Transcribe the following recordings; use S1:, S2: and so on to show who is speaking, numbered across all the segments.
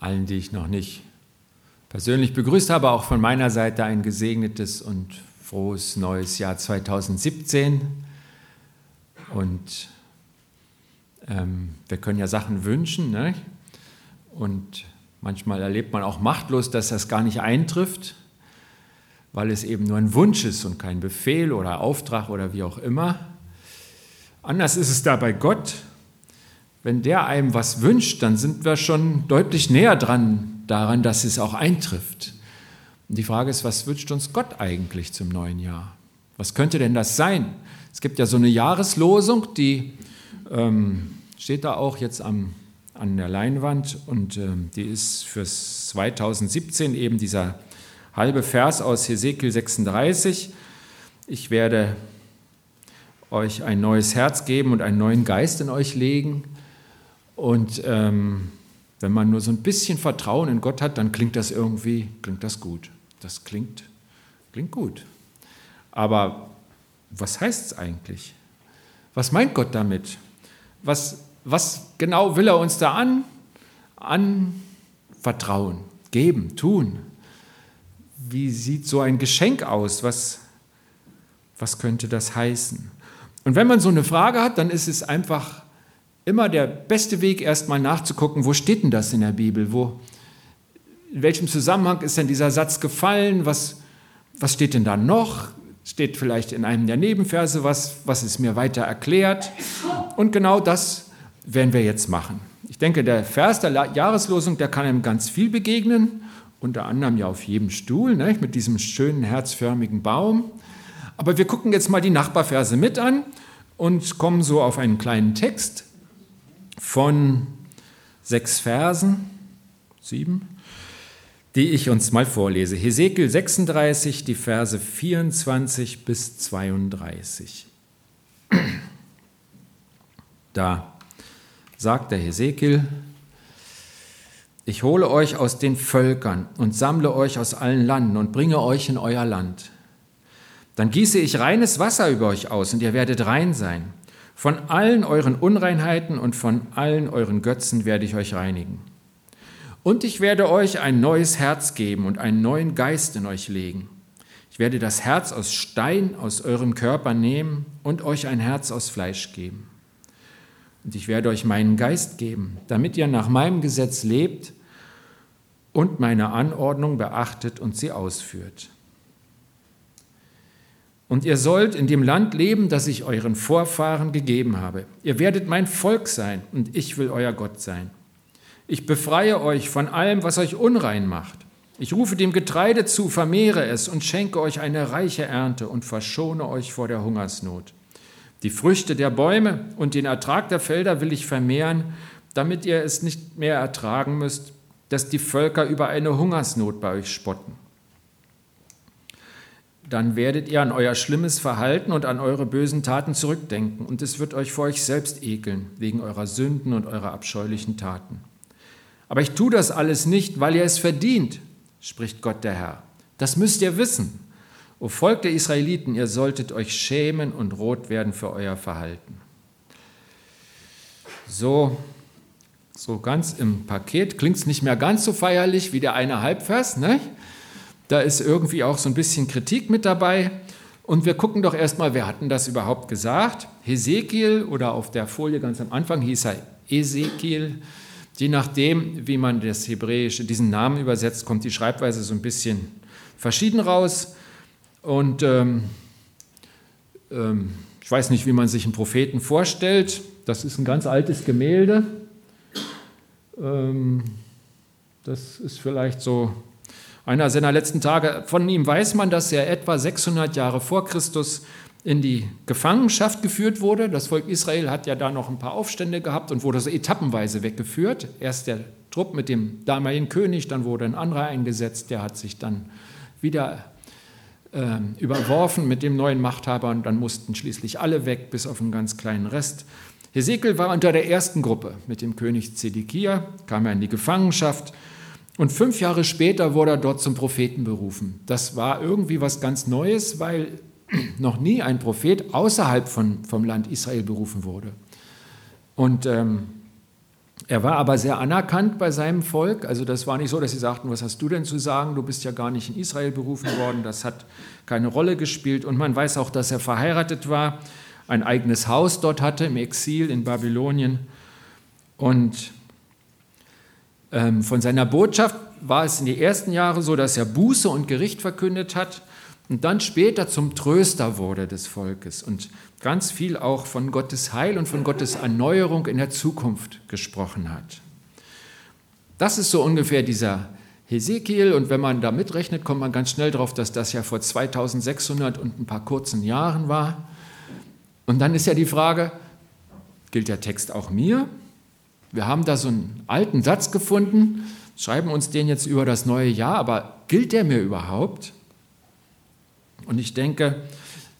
S1: allen, die ich noch nicht persönlich begrüßt habe, auch von meiner Seite ein gesegnetes und frohes neues Jahr 2017. Und ähm, wir können ja Sachen wünschen. Ne? Und manchmal erlebt man auch machtlos, dass das gar nicht eintrifft, weil es eben nur ein Wunsch ist und kein Befehl oder Auftrag oder wie auch immer. Anders ist es da bei Gott. Wenn der einem was wünscht, dann sind wir schon deutlich näher dran daran, dass es auch eintrifft. Und die Frage ist, was wünscht uns Gott eigentlich zum neuen Jahr? Was könnte denn das sein? Es gibt ja so eine Jahreslosung, die ähm, steht da auch jetzt am, an der Leinwand und ähm, die ist fürs 2017 eben dieser halbe Vers aus Hesekiel 36. Ich werde euch ein neues Herz geben und einen neuen Geist in euch legen. Und ähm, wenn man nur so ein bisschen Vertrauen in Gott hat, dann klingt das irgendwie, klingt das gut. Das klingt, klingt gut. Aber was heißt es eigentlich? Was meint Gott damit? Was, was genau will er uns da an, anvertrauen, geben, tun? Wie sieht so ein Geschenk aus? Was, was könnte das heißen? Und wenn man so eine Frage hat, dann ist es einfach immer der beste Weg, erstmal nachzugucken, wo steht denn das in der Bibel? Wo, in welchem Zusammenhang ist denn dieser Satz gefallen? Was, was steht denn da noch? Steht vielleicht in einem der Nebenverse was, was ist mir weiter erklärt? Und genau das werden wir jetzt machen. Ich denke, der Vers der Jahreslosung, der kann einem ganz viel begegnen, unter anderem ja auf jedem Stuhl, ne, mit diesem schönen herzförmigen Baum. Aber wir gucken jetzt mal die Nachbarverse mit an und kommen so auf einen kleinen Text von sechs Versen, sieben, die ich uns mal vorlese. Hesekiel 36, die Verse 24 bis 32. Da sagt der Hesekiel, ich hole euch aus den Völkern und sammle euch aus allen Landen und bringe euch in euer Land. Dann gieße ich reines Wasser über euch aus und ihr werdet rein sein. Von allen euren Unreinheiten und von allen euren Götzen werde ich euch reinigen. Und ich werde euch ein neues Herz geben und einen neuen Geist in euch legen. Ich werde das Herz aus Stein aus eurem Körper nehmen und euch ein Herz aus Fleisch geben. Und ich werde euch meinen Geist geben, damit ihr nach meinem Gesetz lebt und meine Anordnung beachtet und sie ausführt. Und ihr sollt in dem Land leben, das ich euren Vorfahren gegeben habe. Ihr werdet mein Volk sein und ich will euer Gott sein. Ich befreie euch von allem, was euch unrein macht. Ich rufe dem Getreide zu, vermehre es und schenke euch eine reiche Ernte und verschone euch vor der Hungersnot. Die Früchte der Bäume und den Ertrag der Felder will ich vermehren, damit ihr es nicht mehr ertragen müsst, dass die Völker über eine Hungersnot bei euch spotten dann werdet ihr an euer schlimmes Verhalten und an eure bösen Taten zurückdenken, und es wird euch vor euch selbst ekeln, wegen eurer Sünden und eurer abscheulichen Taten. Aber ich tue das alles nicht, weil ihr es verdient, spricht Gott der Herr. Das müsst ihr wissen. O Volk der Israeliten, ihr solltet euch schämen und rot werden für euer Verhalten. So, so ganz im Paket klingt es nicht mehr ganz so feierlich wie der eine Halbvers, ne? Da ist irgendwie auch so ein bisschen Kritik mit dabei. Und wir gucken doch erstmal, wer hat denn das überhaupt gesagt? Hesekiel oder auf der Folie ganz am Anfang hieß er Ezekiel. Je nachdem, wie man das Hebräische, diesen Namen übersetzt, kommt die Schreibweise so ein bisschen verschieden raus. Und ähm, ähm, ich weiß nicht, wie man sich einen Propheten vorstellt. Das ist ein ganz altes Gemälde. Ähm, das ist vielleicht so einer seiner letzten Tage. Von ihm weiß man, dass er etwa 600 Jahre vor Christus in die Gefangenschaft geführt wurde. Das Volk Israel hat ja da noch ein paar Aufstände gehabt und wurde so etappenweise weggeführt. Erst der Trupp mit dem damaligen König, dann wurde ein anderer eingesetzt, der hat sich dann wieder äh, überworfen mit dem neuen Machthaber und dann mussten schließlich alle weg, bis auf einen ganz kleinen Rest. Hesekiel war unter der ersten Gruppe mit dem König Zedekia, kam er in die Gefangenschaft und fünf Jahre später wurde er dort zum Propheten berufen. Das war irgendwie was ganz Neues, weil noch nie ein Prophet außerhalb von, vom Land Israel berufen wurde. Und ähm, Er war aber sehr anerkannt bei seinem Volk. Also das war nicht so, dass sie sagten, was hast du denn zu sagen? Du bist ja gar nicht in Israel berufen worden. Das hat keine Rolle gespielt. Und man weiß auch, dass er verheiratet war, ein eigenes Haus dort hatte im Exil in Babylonien. Und von seiner Botschaft war es in den ersten Jahren so, dass er Buße und Gericht verkündet hat und dann später zum Tröster wurde des Volkes und ganz viel auch von Gottes Heil und von Gottes Erneuerung in der Zukunft gesprochen hat. Das ist so ungefähr dieser Hesekiel und wenn man da mitrechnet, kommt man ganz schnell darauf, dass das ja vor 2600 und ein paar kurzen Jahren war. Und dann ist ja die Frage, gilt der Text auch mir? Wir haben da so einen alten Satz gefunden, schreiben uns den jetzt über das neue Jahr, aber gilt der mir überhaupt? Und ich denke,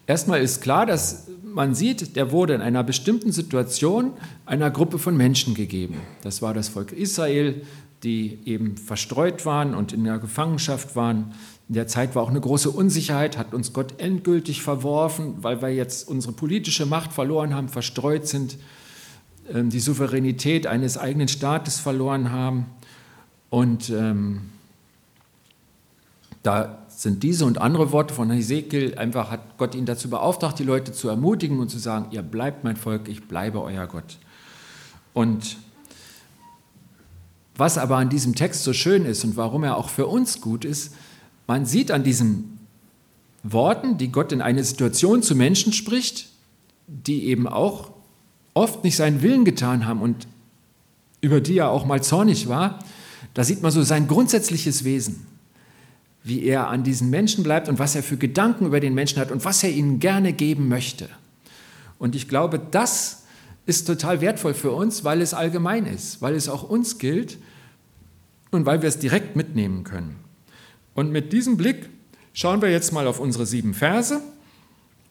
S1: erstmal ist klar, dass man sieht, der wurde in einer bestimmten Situation einer Gruppe von Menschen gegeben. Das war das Volk Israel, die eben verstreut waren und in der Gefangenschaft waren. In der Zeit war auch eine große Unsicherheit, hat uns Gott endgültig verworfen, weil wir jetzt unsere politische Macht verloren haben, verstreut sind, die Souveränität eines eigenen Staates verloren haben. Und ähm, da sind diese und andere Worte von Hesekiel, einfach hat Gott ihn dazu beauftragt, die Leute zu ermutigen und zu sagen, ihr bleibt mein Volk, ich bleibe euer Gott. Und was aber an diesem Text so schön ist und warum er auch für uns gut ist, man sieht an diesen Worten, die Gott in eine Situation zu Menschen spricht, die eben auch oft nicht seinen Willen getan haben und über die er auch mal zornig war, da sieht man so sein grundsätzliches Wesen, wie er an diesen Menschen bleibt und was er für Gedanken über den Menschen hat und was er ihnen gerne geben möchte. Und ich glaube, das ist total wertvoll für uns, weil es allgemein ist, weil es auch uns gilt und weil wir es direkt mitnehmen können. Und mit diesem Blick schauen wir jetzt mal auf unsere sieben Verse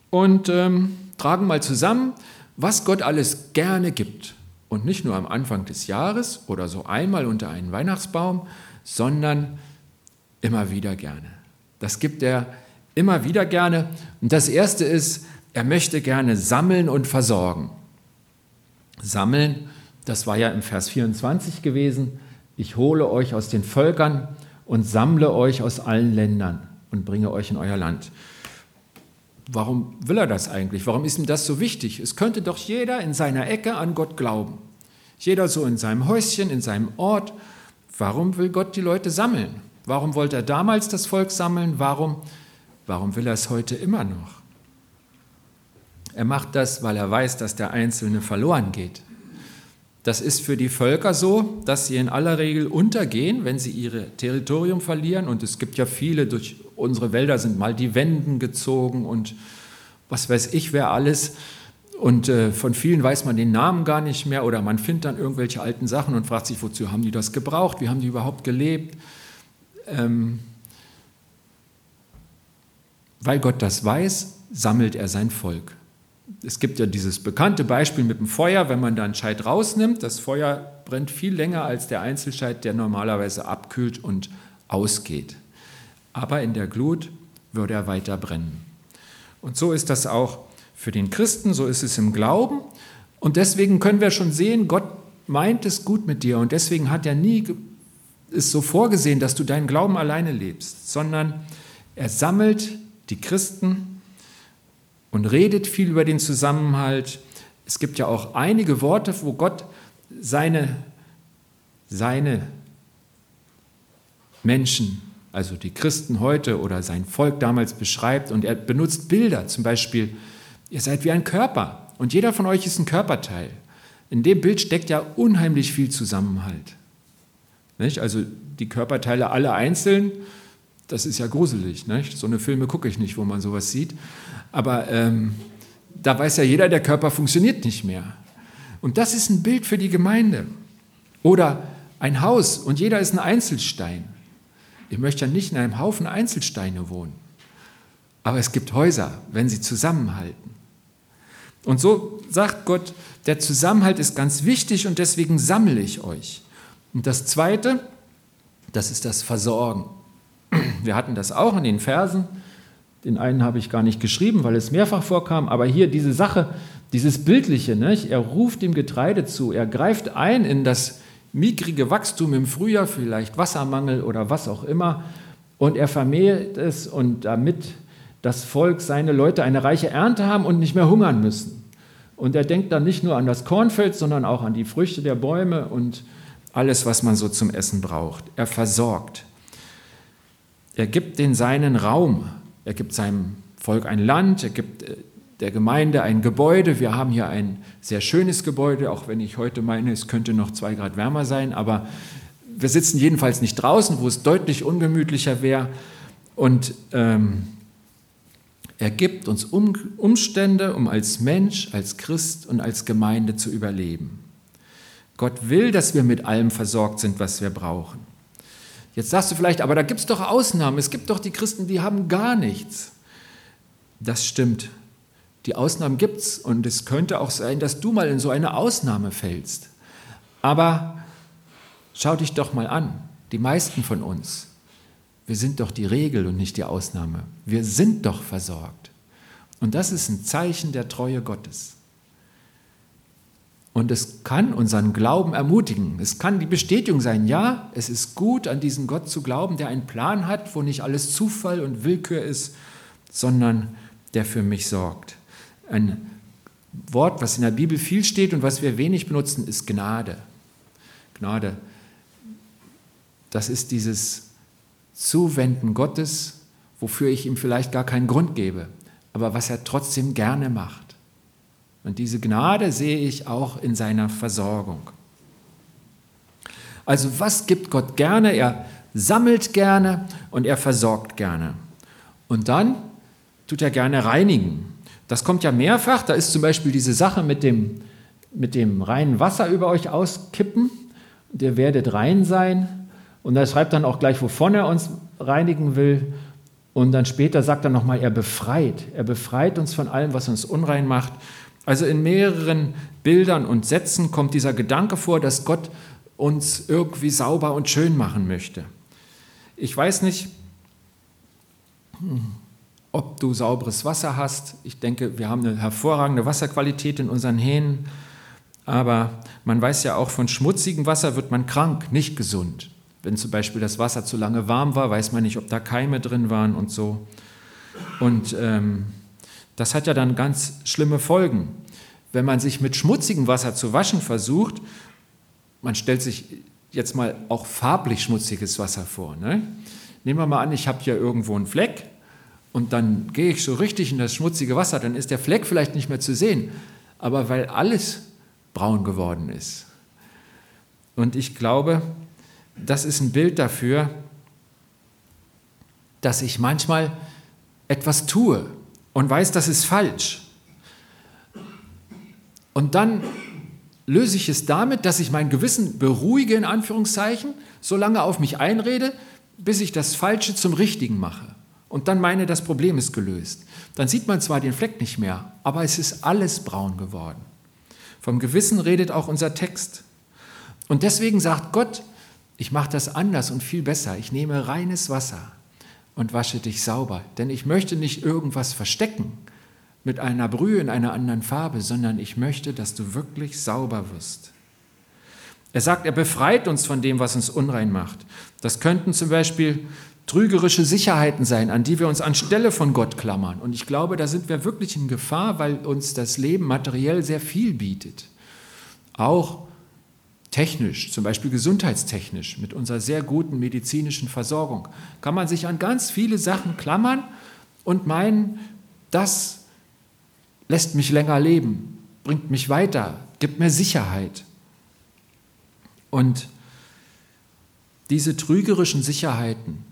S1: und ähm, tragen mal zusammen, was Gott alles gerne gibt. Und nicht nur am Anfang des Jahres oder so einmal unter einen Weihnachtsbaum, sondern immer wieder gerne. Das gibt er immer wieder gerne. Und das Erste ist, er möchte gerne sammeln und versorgen. Sammeln, das war ja im Vers 24 gewesen. Ich hole euch aus den Völkern und sammle euch aus allen Ländern und bringe euch in euer Land. Warum will er das eigentlich? Warum ist ihm das so wichtig? Es könnte doch jeder in seiner Ecke an Gott glauben. Jeder so in seinem Häuschen, in seinem Ort. Warum will Gott die Leute sammeln? Warum wollte er damals das Volk sammeln? Warum, warum will er es heute immer noch? Er macht das, weil er weiß, dass der Einzelne verloren geht. Das ist für die Völker so, dass sie in aller Regel untergehen, wenn sie ihr Territorium verlieren. Und es gibt ja viele, durch unsere Wälder sind mal die Wenden gezogen und was weiß ich, wer alles. Und äh, von vielen weiß man den Namen gar nicht mehr oder man findet dann irgendwelche alten Sachen und fragt sich, wozu haben die das gebraucht, wie haben die überhaupt gelebt. Ähm, weil Gott das weiß, sammelt er sein Volk es gibt ja dieses bekannte Beispiel mit dem Feuer, wenn man da einen Scheit rausnimmt, das Feuer brennt viel länger als der Einzelscheit, der normalerweise abkühlt und ausgeht. Aber in der Glut würde er weiter brennen. Und so ist das auch für den Christen, so ist es im Glauben. Und deswegen können wir schon sehen, Gott meint es gut mit dir. Und deswegen hat er nie es so vorgesehen, dass du deinen Glauben alleine lebst, sondern er sammelt die Christen und redet viel über den Zusammenhalt. Es gibt ja auch einige Worte, wo Gott seine, seine Menschen, also die Christen heute oder sein Volk damals beschreibt und er benutzt Bilder, zum Beispiel, ihr seid wie ein Körper und jeder von euch ist ein Körperteil. In dem Bild steckt ja unheimlich viel Zusammenhalt. Nicht? Also die Körperteile alle einzeln, das ist ja gruselig. Nicht? So eine Filme gucke ich nicht, wo man sowas sieht. Aber ähm, da weiß ja jeder, der Körper funktioniert nicht mehr. Und das ist ein Bild für die Gemeinde. Oder ein Haus und jeder ist ein Einzelstein. Ich möchte ja nicht in einem Haufen Einzelsteine wohnen. Aber es gibt Häuser, wenn sie zusammenhalten. Und so sagt Gott, der Zusammenhalt ist ganz wichtig und deswegen sammle ich euch. Und das Zweite, das ist das Versorgen. Wir hatten das auch in den Versen. Den einen habe ich gar nicht geschrieben, weil es mehrfach vorkam, aber hier diese Sache, dieses Bildliche, nicht? er ruft dem Getreide zu, er greift ein in das mickrige Wachstum im Frühjahr, vielleicht Wassermangel oder was auch immer, und er vermehrt es und damit das Volk, seine Leute eine reiche Ernte haben und nicht mehr hungern müssen. Und er denkt dann nicht nur an das Kornfeld, sondern auch an die Früchte der Bäume und alles, was man so zum Essen braucht. Er versorgt. Er gibt den Seinen Raum. Er gibt seinem Volk ein Land, er gibt äh, der Gemeinde ein Gebäude. Wir haben hier ein sehr schönes Gebäude, auch wenn ich heute meine, es könnte noch zwei Grad wärmer sein, aber wir sitzen jedenfalls nicht draußen, wo es deutlich ungemütlicher wäre. Und ähm, er gibt uns um, Umstände, um als Mensch, als Christ und als Gemeinde zu überleben. Gott will, dass wir mit allem versorgt sind, was wir brauchen. Jetzt sagst du vielleicht, aber da gibt es doch Ausnahmen. Es gibt doch die Christen, die haben gar nichts. Das stimmt. Die Ausnahmen gibt es und es könnte auch sein, dass du mal in so eine Ausnahme fällst. Aber schau dich doch mal an, die meisten von uns, wir sind doch die Regel und nicht die Ausnahme. Wir sind doch versorgt. Und das ist ein Zeichen der Treue Gottes. Und es kann unseren Glauben ermutigen. Es kann die Bestätigung sein, ja, es ist gut, an diesen Gott zu glauben, der einen Plan hat, wo nicht alles Zufall und Willkür ist, sondern der für mich sorgt. Ein Wort, was in der Bibel viel steht und was wir wenig benutzen, ist Gnade. Gnade. Das ist dieses Zuwenden Gottes, wofür ich ihm vielleicht gar keinen Grund gebe, aber was er trotzdem gerne macht. Und diese Gnade sehe ich auch in seiner Versorgung. Also was gibt Gott gerne? Er sammelt gerne und er versorgt gerne. Und dann tut er gerne reinigen. Das kommt ja mehrfach. Da ist zum Beispiel diese Sache mit dem, mit dem reinen Wasser über euch auskippen. Ihr werdet rein sein. Und er schreibt dann auch gleich, wovon er uns reinigen will. Und dann später sagt er nochmal, er befreit. Er befreit uns von allem, was uns unrein macht. Also in mehreren Bildern und Sätzen kommt dieser Gedanke vor, dass Gott uns irgendwie sauber und schön machen möchte. Ich weiß nicht, ob du sauberes Wasser hast. Ich denke, wir haben eine hervorragende Wasserqualität in unseren Hähnen, aber man weiß ja auch, von schmutzigem Wasser wird man krank, nicht gesund. Wenn zum Beispiel das Wasser zu lange warm war, weiß man nicht, ob da Keime drin waren und so. Und ähm, das hat ja dann ganz schlimme Folgen. Wenn man sich mit schmutzigem Wasser zu waschen versucht, man stellt sich jetzt mal auch farblich schmutziges Wasser vor. Ne? Nehmen wir mal an, ich habe hier irgendwo einen Fleck und dann gehe ich so richtig in das schmutzige Wasser, dann ist der Fleck vielleicht nicht mehr zu sehen, aber weil alles braun geworden ist. Und ich glaube, das ist ein Bild dafür, dass ich manchmal etwas tue und weiß, das ist falsch. Und dann löse ich es damit, dass ich mein Gewissen beruhige, in Anführungszeichen, so lange auf mich einrede, bis ich das Falsche zum Richtigen mache und dann meine, das Problem ist gelöst. Dann sieht man zwar den Fleck nicht mehr, aber es ist alles braun geworden. Vom Gewissen redet auch unser Text. Und deswegen sagt Gott, ich mache das anders und viel besser. Ich nehme reines Wasser und wasche dich sauber, denn ich möchte nicht irgendwas verstecken mit einer Brühe in einer anderen Farbe, sondern ich möchte, dass du wirklich sauber wirst. Er sagt, er befreit uns von dem, was uns unrein macht. Das könnten zum Beispiel trügerische Sicherheiten sein, an die wir uns anstelle von Gott klammern. Und ich glaube, da sind wir wirklich in Gefahr, weil uns das Leben materiell sehr viel bietet. Auch technisch, zum Beispiel gesundheitstechnisch, mit unserer sehr guten medizinischen Versorgung, kann man sich an ganz viele Sachen klammern und meinen, das lässt mich länger leben, bringt mich weiter, gibt mir Sicherheit. Und diese trügerischen Sicherheiten,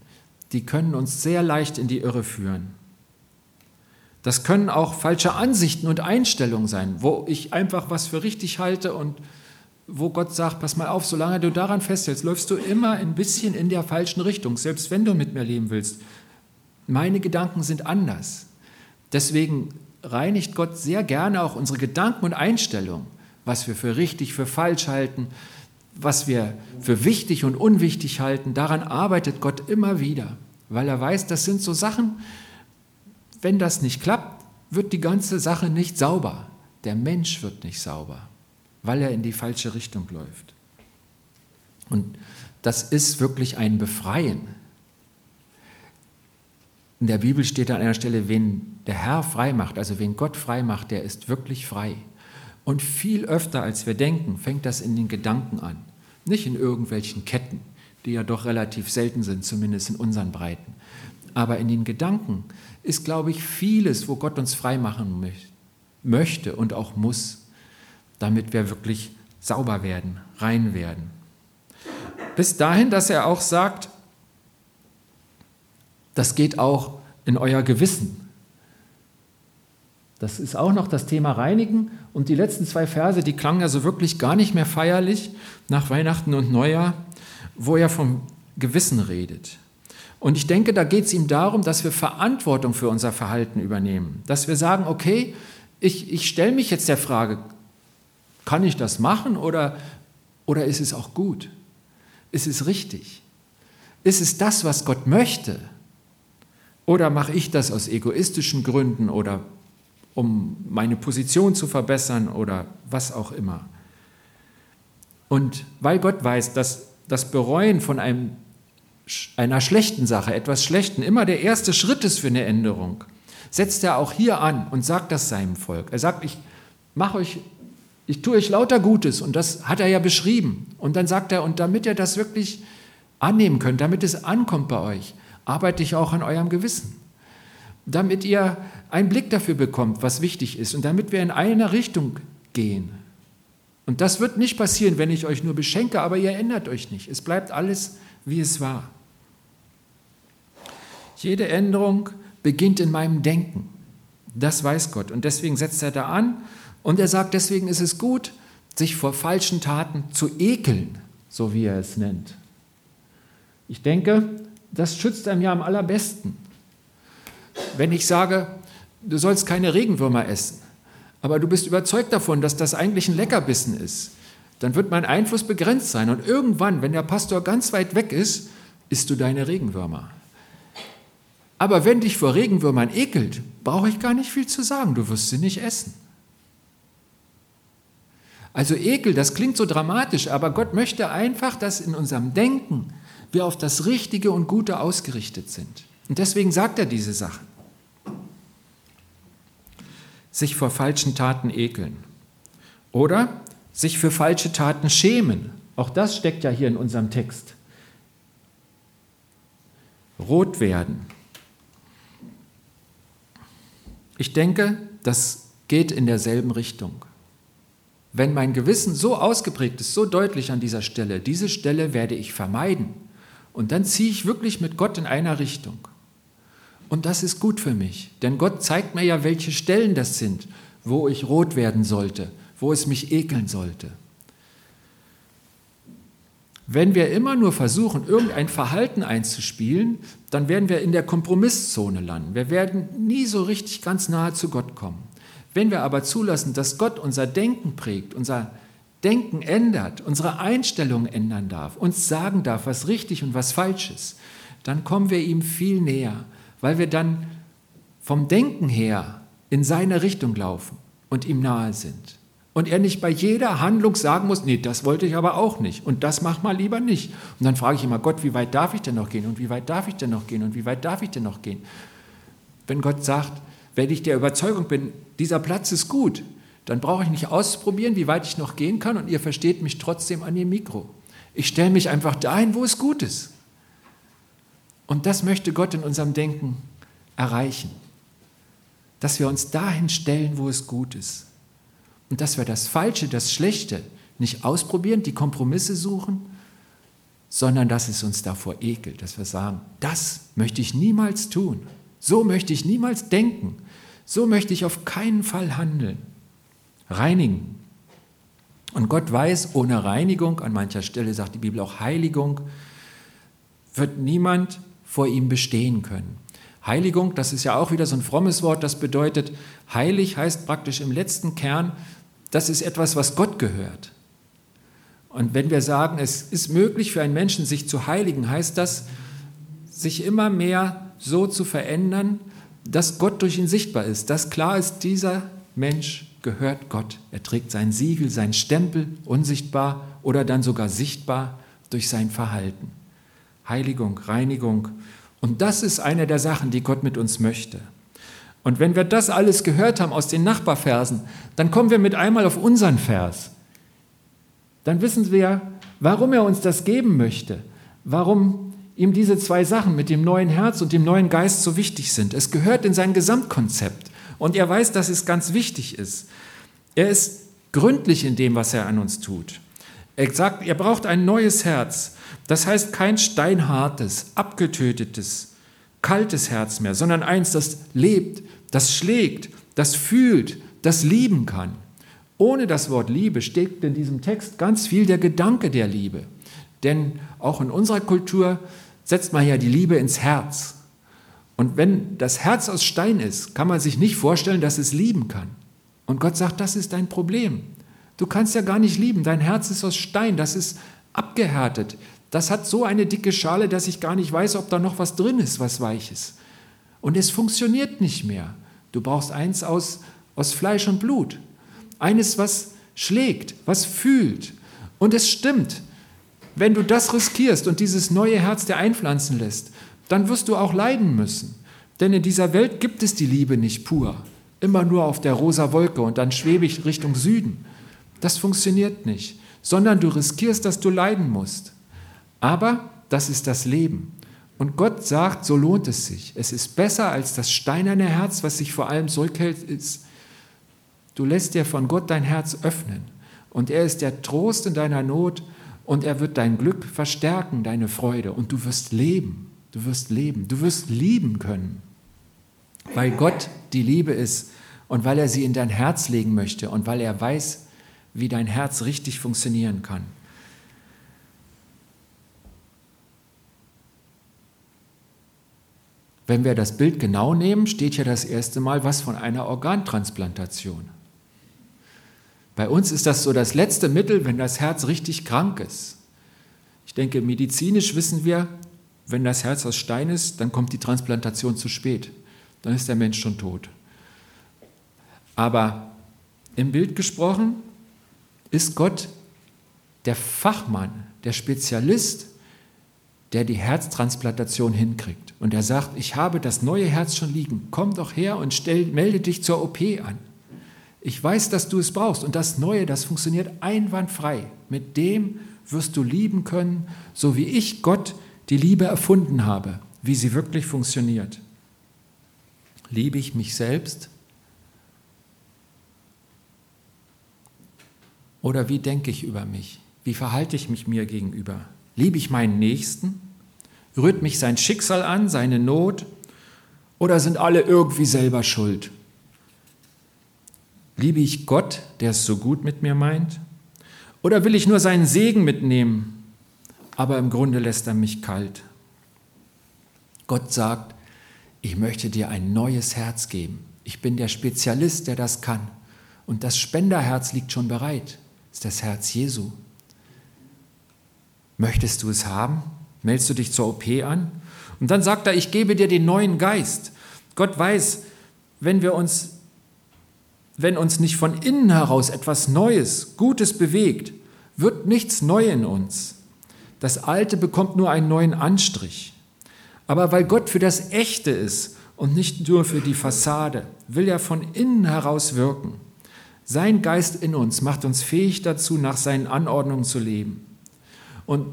S1: die können uns sehr leicht in die Irre führen. Das können auch falsche Ansichten und Einstellungen sein, wo ich einfach was für richtig halte und wo Gott sagt, pass mal auf, solange du daran festhältst, läufst du immer ein bisschen in der falschen Richtung, selbst wenn du mit mir leben willst. Meine Gedanken sind anders. Deswegen reinigt Gott sehr gerne auch unsere Gedanken und Einstellungen, was wir für richtig, für falsch halten, was wir für wichtig und unwichtig halten, daran arbeitet Gott immer wieder, weil er weiß, das sind so Sachen, wenn das nicht klappt, wird die ganze Sache nicht sauber. Der Mensch wird nicht sauber, weil er in die falsche Richtung läuft. Und das ist wirklich ein Befreien. In der Bibel steht an einer Stelle, wen der Herr frei macht, also wen Gott frei macht, der ist wirklich frei. Und viel öfter, als wir denken, fängt das in den Gedanken an. Nicht in irgendwelchen Ketten, die ja doch relativ selten sind, zumindest in unseren Breiten. Aber in den Gedanken ist, glaube ich, vieles, wo Gott uns frei machen möchte und auch muss, damit wir wirklich sauber werden, rein werden. Bis dahin, dass er auch sagt, das geht auch in euer Gewissen. Das ist auch noch das Thema Reinigen. Und die letzten zwei Verse, die klangen ja so wirklich gar nicht mehr feierlich nach Weihnachten und Neujahr, wo er vom Gewissen redet. Und ich denke, da geht es ihm darum, dass wir Verantwortung für unser Verhalten übernehmen. Dass wir sagen, okay, ich, ich stelle mich jetzt der Frage, kann ich das machen oder, oder ist es auch gut? Ist es richtig? Ist es das, was Gott möchte? Oder mache ich das aus egoistischen Gründen oder um meine Position zu verbessern oder was auch immer? Und weil Gott weiß, dass das Bereuen von einem, einer schlechten Sache, etwas Schlechten, immer der erste Schritt ist für eine Änderung, setzt er auch hier an und sagt das seinem Volk. Er sagt, ich mache euch, ich tue euch lauter Gutes und das hat er ja beschrieben. Und dann sagt er, und damit ihr das wirklich annehmen könnt, damit es ankommt bei euch, arbeite ich auch an eurem Gewissen, damit ihr einen Blick dafür bekommt, was wichtig ist und damit wir in eine Richtung gehen. Und das wird nicht passieren, wenn ich euch nur beschenke, aber ihr ändert euch nicht. Es bleibt alles, wie es war. Jede Änderung beginnt in meinem Denken. Das weiß Gott. Und deswegen setzt er da an und er sagt, deswegen ist es gut, sich vor falschen Taten zu ekeln, so wie er es nennt. Ich denke, das schützt einem ja am allerbesten. Wenn ich sage, du sollst keine Regenwürmer essen, aber du bist überzeugt davon, dass das eigentlich ein Leckerbissen ist, dann wird mein Einfluss begrenzt sein. Und irgendwann, wenn der Pastor ganz weit weg ist, isst du deine Regenwürmer. Aber wenn dich vor Regenwürmern ekelt, brauche ich gar nicht viel zu sagen, du wirst sie nicht essen. Also Ekel, das klingt so dramatisch, aber Gott möchte einfach, dass in unserem Denken wir auf das Richtige und Gute ausgerichtet sind. Und deswegen sagt er diese Sachen. Sich vor falschen Taten ekeln. Oder sich für falsche Taten schämen. Auch das steckt ja hier in unserem Text. Rot werden. Ich denke, das geht in derselben Richtung. Wenn mein Gewissen so ausgeprägt ist, so deutlich an dieser Stelle, diese Stelle werde ich vermeiden. Und dann ziehe ich wirklich mit Gott in einer Richtung. Und das ist gut für mich, denn Gott zeigt mir ja, welche Stellen das sind, wo ich rot werden sollte, wo es mich ekeln sollte. Wenn wir immer nur versuchen, irgendein Verhalten einzuspielen, dann werden wir in der Kompromisszone landen. Wir werden nie so richtig ganz nahe zu Gott kommen. Wenn wir aber zulassen, dass Gott unser Denken prägt, unser Denken ändert, unsere Einstellung ändern darf, uns sagen darf, was richtig und was falsch ist, dann kommen wir ihm viel näher, weil wir dann vom Denken her in seine Richtung laufen und ihm nahe sind. Und er nicht bei jeder Handlung sagen muss, nee, das wollte ich aber auch nicht und das mach mal lieber nicht. Und dann frage ich immer, Gott, wie weit darf ich denn noch gehen und wie weit darf ich denn noch gehen und wie weit darf ich denn noch gehen? Wenn Gott sagt, wenn ich der Überzeugung bin, dieser Platz ist gut, dann brauche ich nicht ausprobieren, wie weit ich noch gehen kann und ihr versteht mich trotzdem an dem Mikro. Ich stelle mich einfach dahin, wo es gut ist. Und das möchte Gott in unserem Denken erreichen. Dass wir uns dahin stellen, wo es gut ist. Und dass wir das Falsche, das Schlechte nicht ausprobieren, die Kompromisse suchen, sondern dass es uns davor ekelt, dass wir sagen, das möchte ich niemals tun. So möchte ich niemals denken. So möchte ich auf keinen Fall handeln reinigen. Und Gott weiß, ohne Reinigung, an mancher Stelle sagt die Bibel auch Heiligung, wird niemand vor ihm bestehen können. Heiligung, das ist ja auch wieder so ein frommes Wort, das bedeutet, heilig heißt praktisch im letzten Kern, das ist etwas, was Gott gehört. Und wenn wir sagen, es ist möglich für einen Menschen, sich zu heiligen, heißt das, sich immer mehr so zu verändern, dass Gott durch ihn sichtbar ist, dass klar ist, dieser Mensch gehört Gott. Er trägt sein Siegel, sein Stempel, unsichtbar oder dann sogar sichtbar. durch sein Verhalten. Heiligung, Reinigung. Und das ist eine der Sachen, die Gott mit uns möchte. Und wenn wir das alles gehört haben aus den Nachbarversen, dann kommen wir mit einmal auf unseren Vers. Dann wissen wir, warum er uns das geben möchte, warum ihm diese zwei Sachen mit dem neuen Herz und dem neuen Geist so wichtig sind. Es gehört in sein Gesamtkonzept. Und er weiß, dass es ganz wichtig ist. Er ist gründlich in dem, was er an uns tut. Er sagt, er braucht ein neues Herz. Das heißt kein steinhartes, abgetötetes, kaltes Herz mehr, sondern eins, das lebt, das schlägt, das fühlt, das lieben kann. Ohne das Wort Liebe steckt in diesem Text ganz viel der Gedanke der Liebe. Denn auch in unserer Kultur setzt man ja die Liebe ins Herz. Und wenn das Herz aus Stein ist, kann man sich nicht vorstellen, dass es lieben kann. Und Gott sagt, das ist dein Problem. Du kannst ja gar nicht lieben. Dein Herz ist aus Stein, das ist abgehärtet. Das hat so eine dicke Schale, dass ich gar nicht weiß, ob da noch was drin ist, was weich ist. Und es funktioniert nicht mehr. Du brauchst eins aus, aus Fleisch und Blut. Eines, was schlägt, was fühlt. Und es stimmt. Wenn du das riskierst und dieses neue Herz dir einpflanzen lässt, dann wirst du auch leiden müssen. Denn in dieser Welt gibt es die Liebe nicht pur, immer nur auf der rosa Wolke und dann schwebe ich Richtung Süden. Das funktioniert nicht, sondern du riskierst, dass du leiden musst. Aber das ist das Leben. Und Gott sagt, so lohnt es sich. Es ist besser als das steinerne Herz, was sich vor allem zurückhält. Ist. Du lässt dir von Gott dein Herz öffnen. Und er ist der Trost in deiner Not und er wird dein Glück verstärken, deine Freude. Und du wirst leben. Du wirst leben. Du wirst lieben können. Weil Gott die Liebe ist und weil er sie in dein Herz legen möchte und weil er weiß, wie dein Herz richtig funktionieren kann. Wenn wir das Bild genau nehmen, steht ja das erste Mal was von einer Organtransplantation. Bei uns ist das so das letzte Mittel, wenn das Herz richtig krank ist. Ich denke, medizinisch wissen wir, wenn das Herz aus Stein ist, dann kommt die Transplantation zu spät. Dann ist der Mensch schon tot. Aber im Bild gesprochen ist Gott der Fachmann, der Spezialist, der die Herztransplantation hinkriegt. Und er sagt, ich habe das neue Herz schon liegen. Komm doch her und stell, melde dich zur OP an. Ich weiß, dass du es brauchst. Und das Neue, das funktioniert einwandfrei. Mit dem wirst du lieben können, so wie ich Gott die Liebe erfunden habe, wie sie wirklich funktioniert. Liebe ich mich selbst? Oder wie denke ich über mich? Wie verhalte ich mich mir gegenüber? Liebe ich meinen Nächsten? Rührt mich sein Schicksal an, seine Not? Oder sind alle irgendwie selber schuld? Liebe ich Gott, der es so gut mit mir meint? Oder will ich nur seinen Segen mitnehmen, aber im Grunde lässt er mich kalt? Gott sagt, ich möchte dir ein neues Herz geben. Ich bin der Spezialist, der das kann. Und das Spenderherz liegt schon bereit. Das ist das Herz Jesu. Möchtest du es haben? Meldest du dich zur OP an? Und dann sagt er, ich gebe dir den neuen Geist. Gott weiß, wenn wir uns, wenn uns nicht von innen heraus etwas Neues, Gutes bewegt, wird nichts neu in uns. Das Alte bekommt nur einen neuen Anstrich. Aber weil Gott für das Echte ist und nicht nur für die Fassade, will er von innen heraus wirken. Sein Geist in uns macht uns fähig dazu, nach seinen Anordnungen zu leben. Und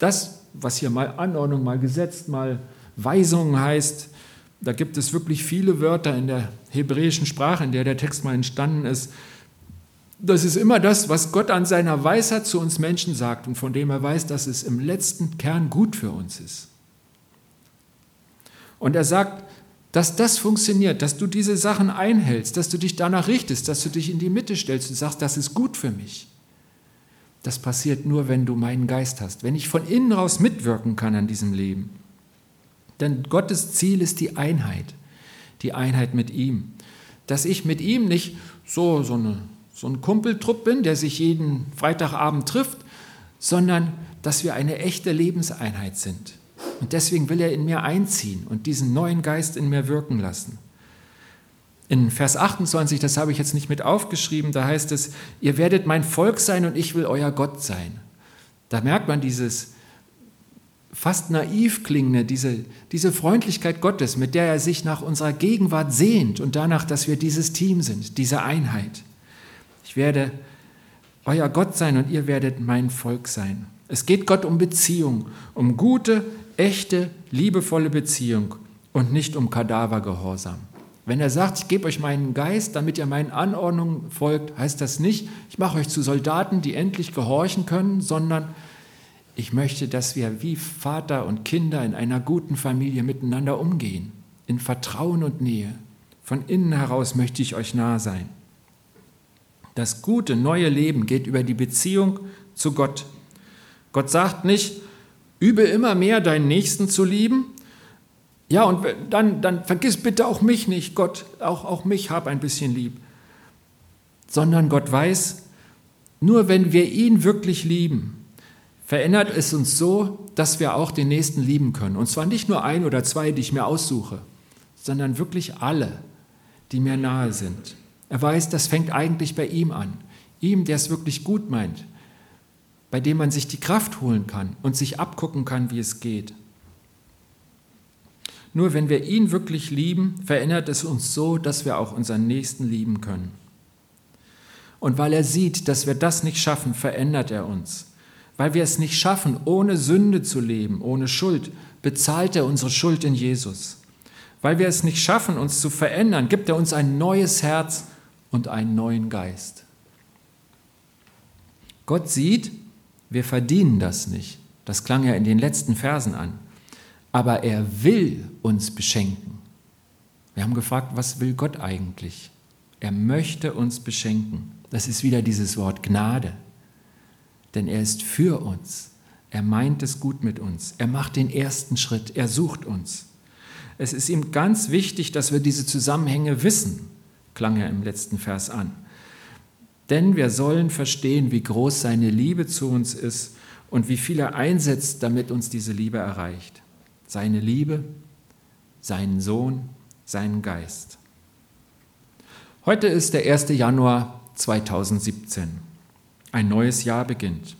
S1: das, was hier mal Anordnung, mal Gesetz, mal Weisungen heißt, da gibt es wirklich viele Wörter in der hebräischen Sprache, in der der Text mal entstanden ist. Das ist immer das, was Gott an seiner Weisheit zu uns Menschen sagt und von dem er weiß, dass es im letzten Kern gut für uns ist. Und er sagt, dass das funktioniert, dass du diese Sachen einhältst, dass du dich danach richtest, dass du dich in die Mitte stellst und sagst, das ist gut für mich. Das passiert nur, wenn du meinen Geist hast, wenn ich von innen raus mitwirken kann an diesem Leben. Denn Gottes Ziel ist die Einheit, die Einheit mit ihm. Dass ich mit ihm nicht so, so, eine, so ein Kumpeltrupp bin, der sich jeden Freitagabend trifft, sondern dass wir eine echte Lebenseinheit sind. Und deswegen will er in mir einziehen und diesen neuen Geist in mir wirken lassen. In Vers 28, das habe ich jetzt nicht mit aufgeschrieben, da heißt es, ihr werdet mein Volk sein und ich will euer Gott sein. Da merkt man dieses fast naiv klingende, diese, diese Freundlichkeit Gottes, mit der er sich nach unserer Gegenwart sehnt und danach, dass wir dieses Team sind, diese Einheit. Ich werde euer Gott sein und ihr werdet mein Volk sein. Es geht Gott um Beziehung, um gute, echte, liebevolle Beziehung und nicht um Kadavergehorsam. Wenn er sagt, ich gebe euch meinen Geist, damit ihr meinen Anordnungen folgt, heißt das nicht, ich mache euch zu Soldaten, die endlich gehorchen können, sondern ich möchte, dass wir wie Vater und Kinder in einer guten Familie miteinander umgehen, in Vertrauen und Nähe. Von innen heraus möchte ich euch nahe sein. Das gute neue Leben geht über die Beziehung zu Gott. Gott sagt nicht, übe immer mehr deinen Nächsten zu lieben, ja, und dann, dann vergiss bitte auch mich nicht, Gott, auch, auch mich hab ein bisschen lieb. Sondern Gott weiß, nur wenn wir ihn wirklich lieben, verändert es uns so, dass wir auch den Nächsten lieben können. Und zwar nicht nur ein oder zwei, die ich mir aussuche, sondern wirklich alle, die mir nahe sind. Er weiß, das fängt eigentlich bei ihm an. Ihm, der es wirklich gut meint, bei dem man sich die Kraft holen kann und sich abgucken kann, wie es geht. Nur wenn wir ihn wirklich lieben, verändert es uns so, dass wir auch unseren Nächsten lieben können. Und weil er sieht, dass wir das nicht schaffen, verändert er uns. Weil wir es nicht schaffen, ohne Sünde zu leben, ohne Schuld, bezahlt er unsere Schuld in Jesus. Weil wir es nicht schaffen, uns zu verändern, gibt er uns ein neues Herz und einen neuen Geist. Gott sieht, wir verdienen das nicht. Das klang ja in den letzten Versen an aber er will uns beschenken. Wir haben gefragt, was will Gott eigentlich? Er möchte uns beschenken. Das ist wieder dieses Wort Gnade. Denn er ist für uns. Er meint es gut mit uns. Er macht den ersten Schritt. Er sucht uns. Es ist ihm ganz wichtig, dass wir diese Zusammenhänge wissen, klang er im letzten Vers an. Denn wir sollen verstehen, wie groß seine Liebe zu uns ist und wie viel er einsetzt, damit uns diese Liebe erreicht seine Liebe, seinen Sohn, seinen Geist. Heute ist der 1. Januar 2017. Ein neues Jahr beginnt.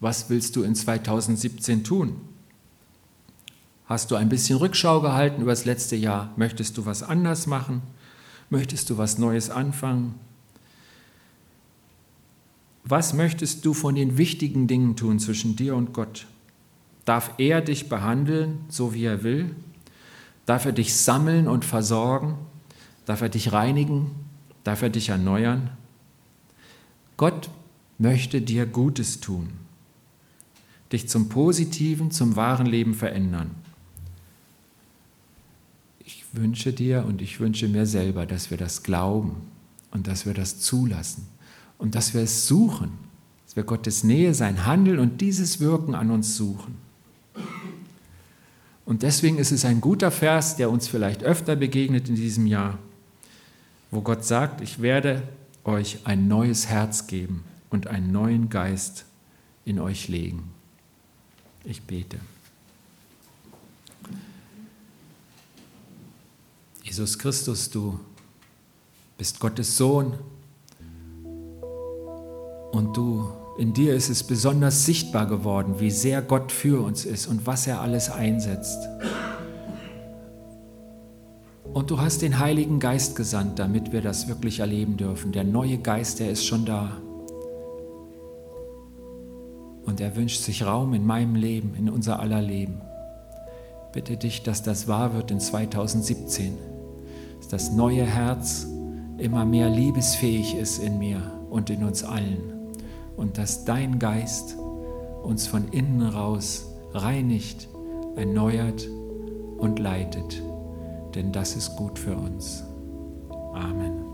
S1: Was willst du in 2017 tun? Hast du ein bisschen Rückschau gehalten über das letzte Jahr? Möchtest du was anders machen? Möchtest du was Neues anfangen? Was möchtest du von den wichtigen Dingen tun zwischen dir und Gott? Darf er dich behandeln, so wie er will? Darf er dich sammeln und versorgen? Darf er dich reinigen? Darf er dich erneuern? Gott möchte dir Gutes tun, dich zum positiven, zum wahren Leben verändern. Ich wünsche dir und ich wünsche mir selber, dass wir das glauben und dass wir das zulassen und dass wir es suchen, dass wir Gottes Nähe, sein Handeln und dieses Wirken an uns suchen. Und deswegen ist es ein guter Vers, der uns vielleicht öfter begegnet in diesem Jahr, wo Gott sagt, ich werde euch ein neues Herz geben und einen neuen Geist in euch legen. Ich bete. Jesus Christus, du bist Gottes Sohn und du in dir ist es besonders sichtbar geworden, wie sehr Gott für uns ist und was er alles einsetzt. Und du hast den Heiligen Geist gesandt, damit wir das wirklich erleben dürfen. Der neue Geist, der ist schon da. Und er wünscht sich Raum in meinem Leben, in unser aller Leben. Bitte dich, dass das wahr wird in 2017. Dass das neue Herz immer mehr liebesfähig ist in mir und in uns allen und dass dein Geist uns von innen raus reinigt, erneuert und leitet, denn das ist gut für uns. Amen.